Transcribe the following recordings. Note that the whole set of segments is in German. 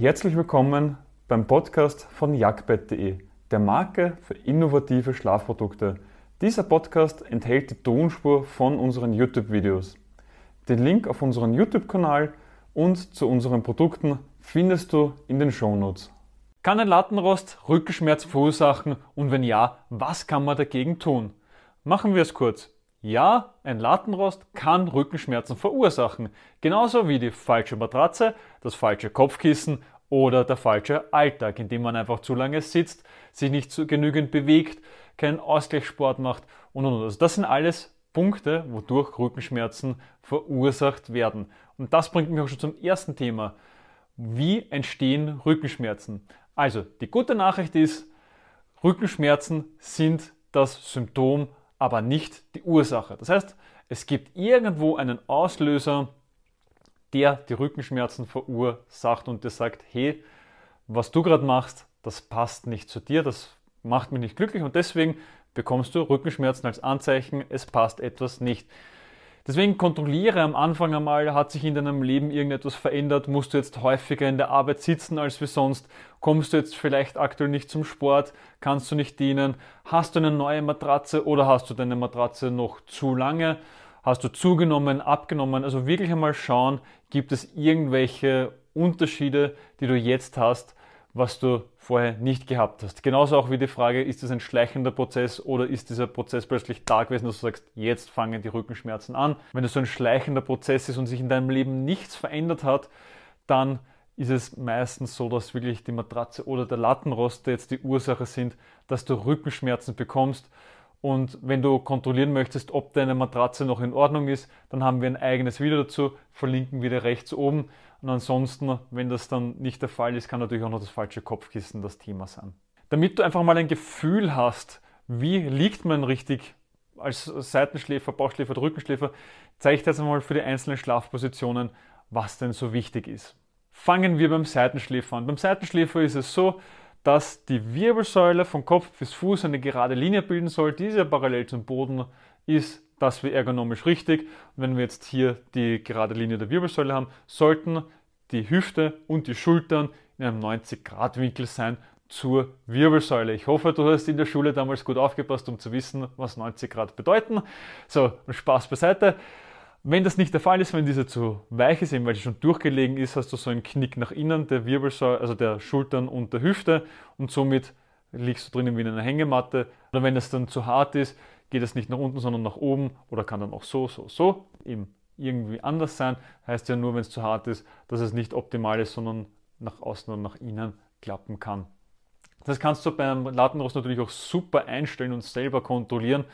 Herzlich willkommen beim Podcast von jagdbett.de, der Marke für innovative Schlafprodukte. Dieser Podcast enthält die Tonspur von unseren YouTube-Videos. Den Link auf unseren YouTube-Kanal und zu unseren Produkten findest du in den Shownotes. Kann ein Lattenrost Rückenschmerzen verursachen und wenn ja, was kann man dagegen tun? Machen wir es kurz. Ja, ein Lattenrost kann Rückenschmerzen verursachen, genauso wie die falsche Matratze, das falsche Kopfkissen oder der falsche Alltag, in dem man einfach zu lange sitzt, sich nicht genügend bewegt, keinen Ausgleichssport macht und und und. Also das sind alles Punkte, wodurch Rückenschmerzen verursacht werden. Und das bringt mich auch schon zum ersten Thema. Wie entstehen Rückenschmerzen? Also, die gute Nachricht ist, Rückenschmerzen sind das Symptom aber nicht die Ursache. Das heißt, es gibt irgendwo einen Auslöser, der die Rückenschmerzen verursacht und der sagt, hey, was du gerade machst, das passt nicht zu dir, das macht mich nicht glücklich und deswegen bekommst du Rückenschmerzen als Anzeichen, es passt etwas nicht. Deswegen kontrolliere am Anfang einmal, hat sich in deinem Leben irgendetwas verändert? Musst du jetzt häufiger in der Arbeit sitzen als wie sonst? Kommst du jetzt vielleicht aktuell nicht zum Sport? Kannst du nicht dienen? Hast du eine neue Matratze oder hast du deine Matratze noch zu lange? Hast du zugenommen, abgenommen? Also wirklich einmal schauen, gibt es irgendwelche Unterschiede, die du jetzt hast, was du vorher nicht gehabt hast. Genauso auch wie die Frage, ist das ein schleichender Prozess oder ist dieser Prozess plötzlich da gewesen, dass du sagst, jetzt fangen die Rückenschmerzen an. Wenn es so ein schleichender Prozess ist und sich in deinem Leben nichts verändert hat, dann ist es meistens so, dass wirklich die Matratze oder der Lattenrost jetzt die Ursache sind, dass du Rückenschmerzen bekommst. Und wenn du kontrollieren möchtest, ob deine Matratze noch in Ordnung ist, dann haben wir ein eigenes Video dazu, verlinken wir dir rechts oben. Und ansonsten, wenn das dann nicht der Fall ist, kann natürlich auch noch das falsche Kopfkissen das Thema sein. Damit du einfach mal ein Gefühl hast, wie liegt man richtig als Seitenschläfer, Bauchschläfer Rückenschläfer, zeige ich dir jetzt einmal für die einzelnen Schlafpositionen, was denn so wichtig ist. Fangen wir beim Seitenschläfer an. Beim Seitenschläfer ist es so, dass die Wirbelsäule von Kopf bis Fuß eine gerade Linie bilden soll, diese parallel zum Boden ist das wäre ergonomisch richtig. Und wenn wir jetzt hier die gerade Linie der Wirbelsäule haben, sollten die Hüfte und die Schultern in einem 90-Grad-Winkel sein zur Wirbelsäule. Ich hoffe, du hast in der Schule damals gut aufgepasst, um zu wissen, was 90 Grad bedeuten. So, Spaß beiseite. Wenn das nicht der Fall ist, wenn diese zu weich ist, weil sie schon durchgelegen ist, hast du so einen Knick nach innen der Wirbelsäule, also der Schultern und der Hüfte und somit liegst du drinnen wie in einer Hängematte. Oder wenn es dann zu hart ist, geht es nicht nach unten, sondern nach oben oder kann dann auch so, so, so eben irgendwie anders sein. Heißt ja nur, wenn es zu hart ist, dass es nicht optimal ist, sondern nach außen und nach innen klappen kann. Das kannst du beim Lattenrost natürlich auch super einstellen und selber kontrollieren.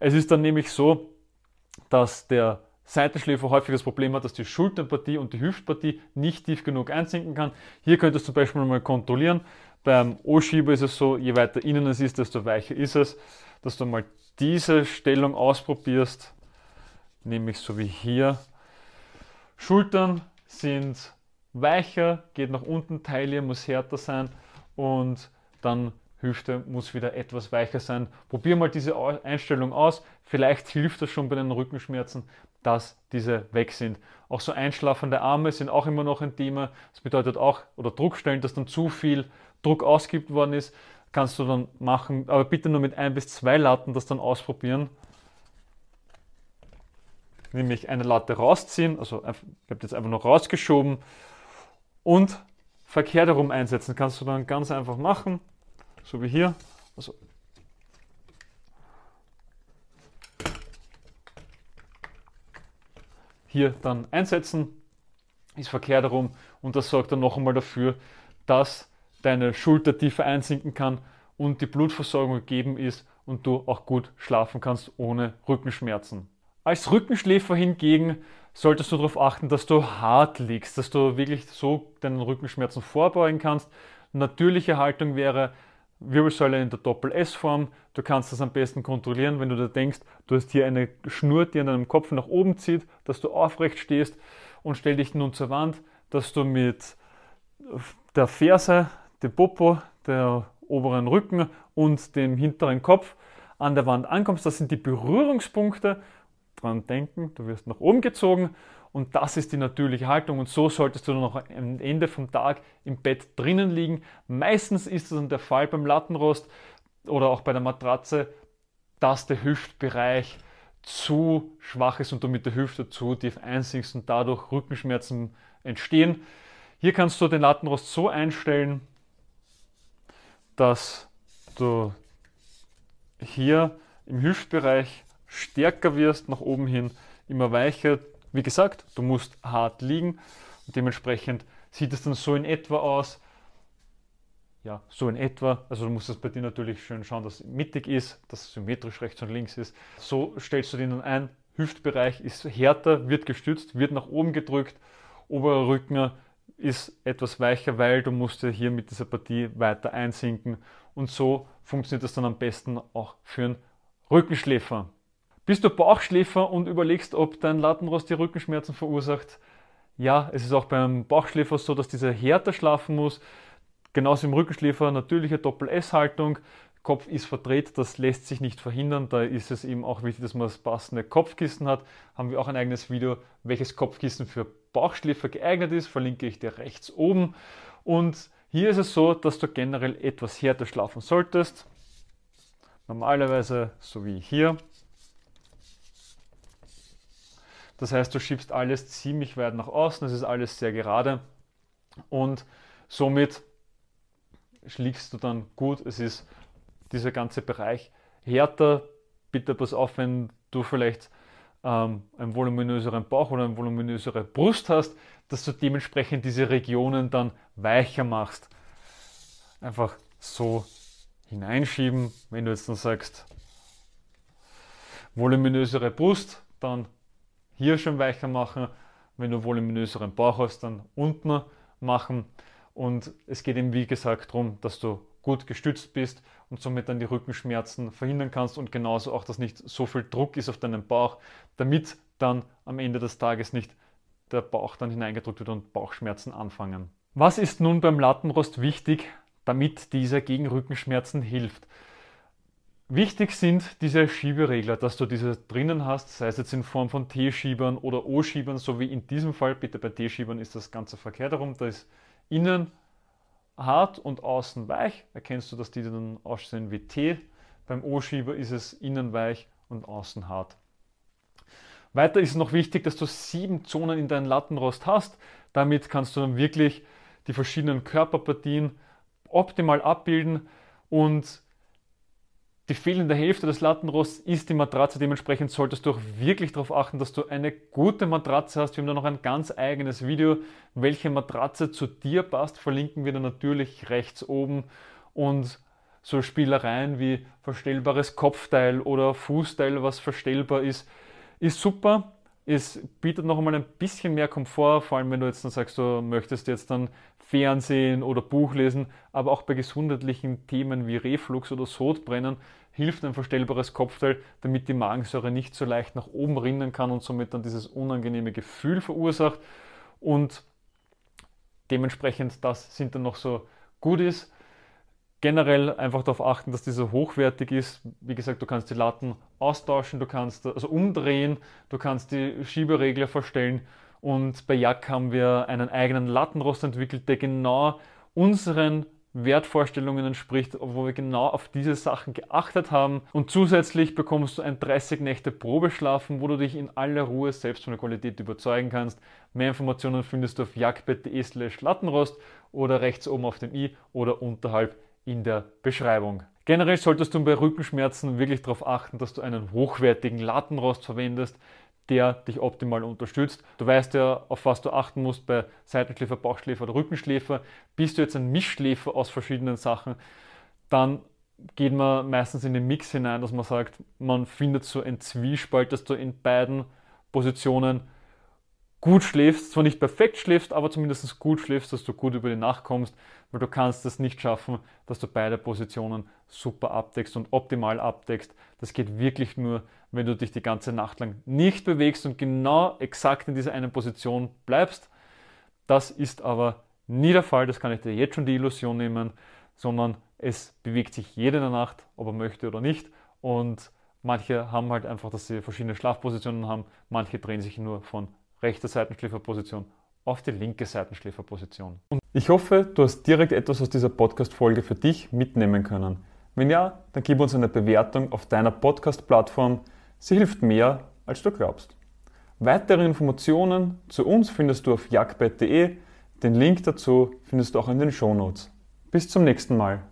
Es ist dann nämlich so, dass der Seitenschläfer häufig das Problem hat, dass die Schulterpartie und die Hüftpartie nicht tief genug einsinken kann. Hier könntest du zum Beispiel mal kontrollieren. Beim O-Schieber ist es so, je weiter innen es ist, desto weicher ist es, dass du mal diese Stellung ausprobierst, nämlich so wie hier. Schultern sind weicher, geht nach unten, Taille muss härter sein und dann Hüfte muss wieder etwas weicher sein. Probier mal diese Einstellung aus. Vielleicht hilft das schon bei den Rückenschmerzen, dass diese weg sind. Auch so einschlafende Arme sind auch immer noch ein Thema. Das bedeutet auch, oder Druckstellen, dass dann zu viel Druck ausgibt worden ist kannst du dann machen, aber bitte nur mit ein bis zwei Latten das dann ausprobieren. Nämlich eine Latte rausziehen, also ich habe jetzt einfach noch rausgeschoben und verkehrt herum einsetzen. Kannst du dann ganz einfach machen, so wie hier. Also hier dann einsetzen, ist verkehrt herum und das sorgt dann noch einmal dafür, dass deine Schulter tiefer einsinken kann und die Blutversorgung gegeben ist und du auch gut schlafen kannst ohne Rückenschmerzen. Als Rückenschläfer hingegen solltest du darauf achten, dass du hart liegst, dass du wirklich so deinen Rückenschmerzen vorbeugen kannst. Natürliche Haltung wäre Wirbelsäule in der Doppel-S-Form. Du kannst das am besten kontrollieren, wenn du da denkst, du hast hier eine Schnur, die an deinem Kopf nach oben zieht, dass du aufrecht stehst und stell dich nun zur Wand, dass du mit der Ferse dem Popo, der oberen Rücken und dem hinteren Kopf an der Wand ankommst. Das sind die Berührungspunkte. Dran denken, du wirst nach oben gezogen und das ist die natürliche Haltung und so solltest du noch am Ende vom Tag im Bett drinnen liegen. Meistens ist das dann der Fall beim Lattenrost oder auch bei der Matratze, dass der Hüftbereich zu schwach ist und du mit der Hüfte zu tief einsinkst und dadurch Rückenschmerzen entstehen. Hier kannst du den Lattenrost so einstellen, dass du hier im Hüftbereich stärker wirst, nach oben hin immer weicher. Wie gesagt, du musst hart liegen und dementsprechend sieht es dann so in etwa aus. Ja, so in etwa. Also du musst es bei dir natürlich schön schauen, dass es mittig ist, dass es symmetrisch rechts und links ist. So stellst du den dann ein. Hüftbereich ist härter, wird gestützt, wird nach oben gedrückt. Oberer Rücken ist etwas weicher, weil du musst ja hier mit dieser Partie weiter einsinken. Und so funktioniert das dann am besten auch für einen Rückenschläfer. Bist du Bauchschläfer und überlegst, ob dein Lattenrost dir Rückenschmerzen verursacht? Ja, es ist auch beim Bauchschläfer so, dass dieser härter schlafen muss. Genauso im Rückenschläfer natürliche Doppel-S-Haltung. Kopf ist verdreht, das lässt sich nicht verhindern. Da ist es eben auch wichtig, dass man das passende Kopfkissen hat. Haben wir auch ein eigenes Video, welches Kopfkissen für Bauchschläfer geeignet ist. Verlinke ich dir rechts oben. Und hier ist es so, dass du generell etwas härter schlafen solltest. Normalerweise so wie hier. Das heißt, du schiebst alles ziemlich weit nach außen, es ist alles sehr gerade und somit schlägst du dann gut. Es ist dieser ganze Bereich härter. Bitte pass auf, wenn du vielleicht ähm, einen voluminöseren Bauch oder eine voluminösere Brust hast, dass du dementsprechend diese Regionen dann weicher machst. Einfach so hineinschieben, wenn du jetzt dann sagst, voluminösere Brust, dann hier schon weicher machen. Wenn du voluminöseren Bauch hast, dann unten machen. Und es geht eben wie gesagt darum, dass du gut gestützt bist und somit dann die Rückenschmerzen verhindern kannst und genauso auch, dass nicht so viel Druck ist auf deinen Bauch, damit dann am Ende des Tages nicht der Bauch dann hineingedrückt wird und Bauchschmerzen anfangen. Was ist nun beim Lattenrost wichtig, damit dieser gegen Rückenschmerzen hilft? Wichtig sind diese Schieberegler, dass du diese drinnen hast, sei es jetzt in Form von T-Schiebern oder O-Schiebern, so wie in diesem Fall. Bitte bei T-Schiebern ist das Ganze verkehrt herum. Da ist innen hart und außen weich. Erkennst du, dass die dann aussehen wie T. Beim O-Schieber ist es innen weich und außen hart. Weiter ist noch wichtig, dass du sieben Zonen in deinem Lattenrost hast. Damit kannst du dann wirklich die verschiedenen Körperpartien optimal abbilden und die fehlende Hälfte des Lattenrosts ist die Matratze. Dementsprechend solltest du auch wirklich darauf achten, dass du eine gute Matratze hast. Wir haben da noch ein ganz eigenes Video, welche Matratze zu dir passt. Verlinken wir dann natürlich rechts oben. Und so Spielereien wie verstellbares Kopfteil oder Fußteil, was verstellbar ist, ist super. Es bietet noch einmal ein bisschen mehr Komfort, vor allem wenn du jetzt dann sagst, du möchtest jetzt dann Fernsehen oder Buch lesen, aber auch bei gesundheitlichen Themen wie Reflux oder Sodbrennen hilft ein verstellbares Kopfteil, damit die Magensäure nicht so leicht nach oben rinnen kann und somit dann dieses unangenehme Gefühl verursacht. Und dementsprechend, das sind dann noch so Goodies. Generell einfach darauf achten, dass dieser hochwertig ist. Wie gesagt, du kannst die Latten austauschen, du kannst also umdrehen, du kannst die Schieberegler verstellen. Und bei Jack haben wir einen eigenen Lattenrost entwickelt, der genau unseren Wertvorstellungen entspricht, wo wir genau auf diese Sachen geachtet haben. Und zusätzlich bekommst du ein 30 Nächte Probeschlafen, wo du dich in aller Ruhe selbst von der Qualität überzeugen kannst. Mehr Informationen findest du auf jagdbett.de slash Lattenrost oder rechts oben auf dem i oder unterhalb in der Beschreibung. Generell solltest du bei Rückenschmerzen wirklich darauf achten, dass du einen hochwertigen Lattenrost verwendest, der dich optimal unterstützt. Du weißt ja, auf was du achten musst bei Seitenschläfer, Bauchschläfer oder Rückenschläfer. Bist du jetzt ein Mischschläfer aus verschiedenen Sachen, dann geht man meistens in den Mix hinein, dass man sagt, man findet so ein Zwiespalt, dass du in beiden Positionen gut schläfst, zwar nicht perfekt schläfst, aber zumindest gut schläfst, dass du gut über die Nacht kommst, weil du kannst es nicht schaffen, dass du beide Positionen super abdeckst und optimal abdeckst. Das geht wirklich nur, wenn du dich die ganze Nacht lang nicht bewegst und genau exakt in dieser einen Position bleibst. Das ist aber nie der Fall, das kann ich dir jetzt schon die Illusion nehmen, sondern es bewegt sich jede in der Nacht, ob er möchte oder nicht. Und manche haben halt einfach, dass sie verschiedene Schlafpositionen haben, manche drehen sich nur von rechte Seitenschläferposition auf die linke Seitenschläferposition. Und ich hoffe, du hast direkt etwas aus dieser Podcast-Folge für dich mitnehmen können. Wenn ja, dann gib uns eine Bewertung auf deiner Podcast-Plattform. Sie hilft mehr, als du glaubst. Weitere Informationen zu uns findest du auf jagdbett.de. Den Link dazu findest du auch in den Shownotes. Bis zum nächsten Mal.